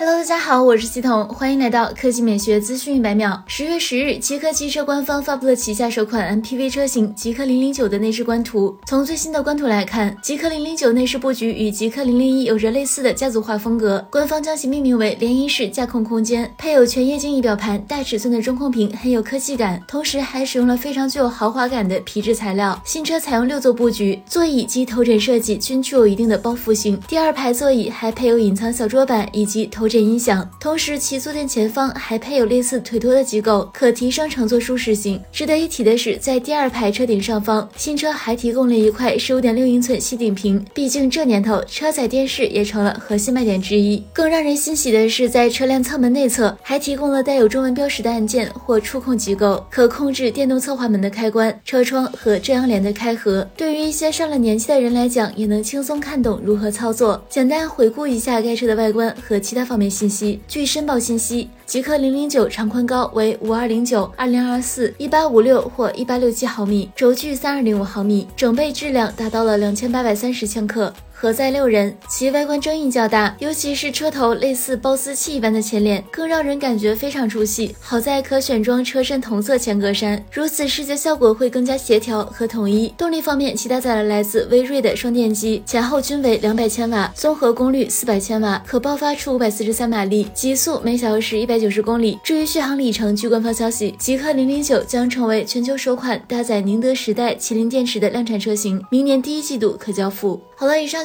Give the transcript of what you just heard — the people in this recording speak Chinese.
Hello，大家好，我是系统，欢迎来到科技美学资讯一百秒。十月十日，极客汽车官方发布了旗下首款 MPV 车型极客零零九的内饰官图。从最新的官图来看，极客零零九内饰布局与极客零零一有着类似的家族化风格。官方将其命名为联姻式驾控空间，配有全液晶仪表盘、大尺寸的中控屏，很有科技感。同时还使用了非常具有豪华感的皮质材料。新车采用六座布局，座椅及头枕设计均具有一定的包覆性。第二排座椅还配有隐藏小桌板以及头。枕音响，同时其坐垫前方还配有类似腿托的机构，可提升乘坐舒适性。值得一提的是，在第二排车顶上方，新车还提供了一块十五点六英寸吸顶屏。毕竟这年头，车载电视也成了核心卖点之一。更让人欣喜的是，在车辆侧门内侧还提供了带有中文标识的按键或触控机构，可控制电动侧滑门的开关、车窗和遮阳帘的开合。对于一些上了年纪的人来讲，也能轻松看懂如何操作。简单回顾一下该车的外观和其他方。没信息，据申报信息，极客零零九长宽高为五二零九二零二四一八五六或一八六七毫米，轴距三二零五毫米，整备质量达到了两千八百三十千克。核载六人，其外观争议较大，尤其是车头类似包丝器一般的前脸，更让人感觉非常出戏。好在可选装车身同色前格栅，如此视觉效果会更加协调和统一。动力方面，其搭载了来自威锐的双电机，前后均为两百千瓦，综合功率四百千瓦，可爆发出五百四十三马力，极速每小时一百九十公里。至于续航里程，据官方消息，极氪零零九将成为全球首款搭载宁德时代麒麟电池的量产车型，明年第一季度可交付。好了，以上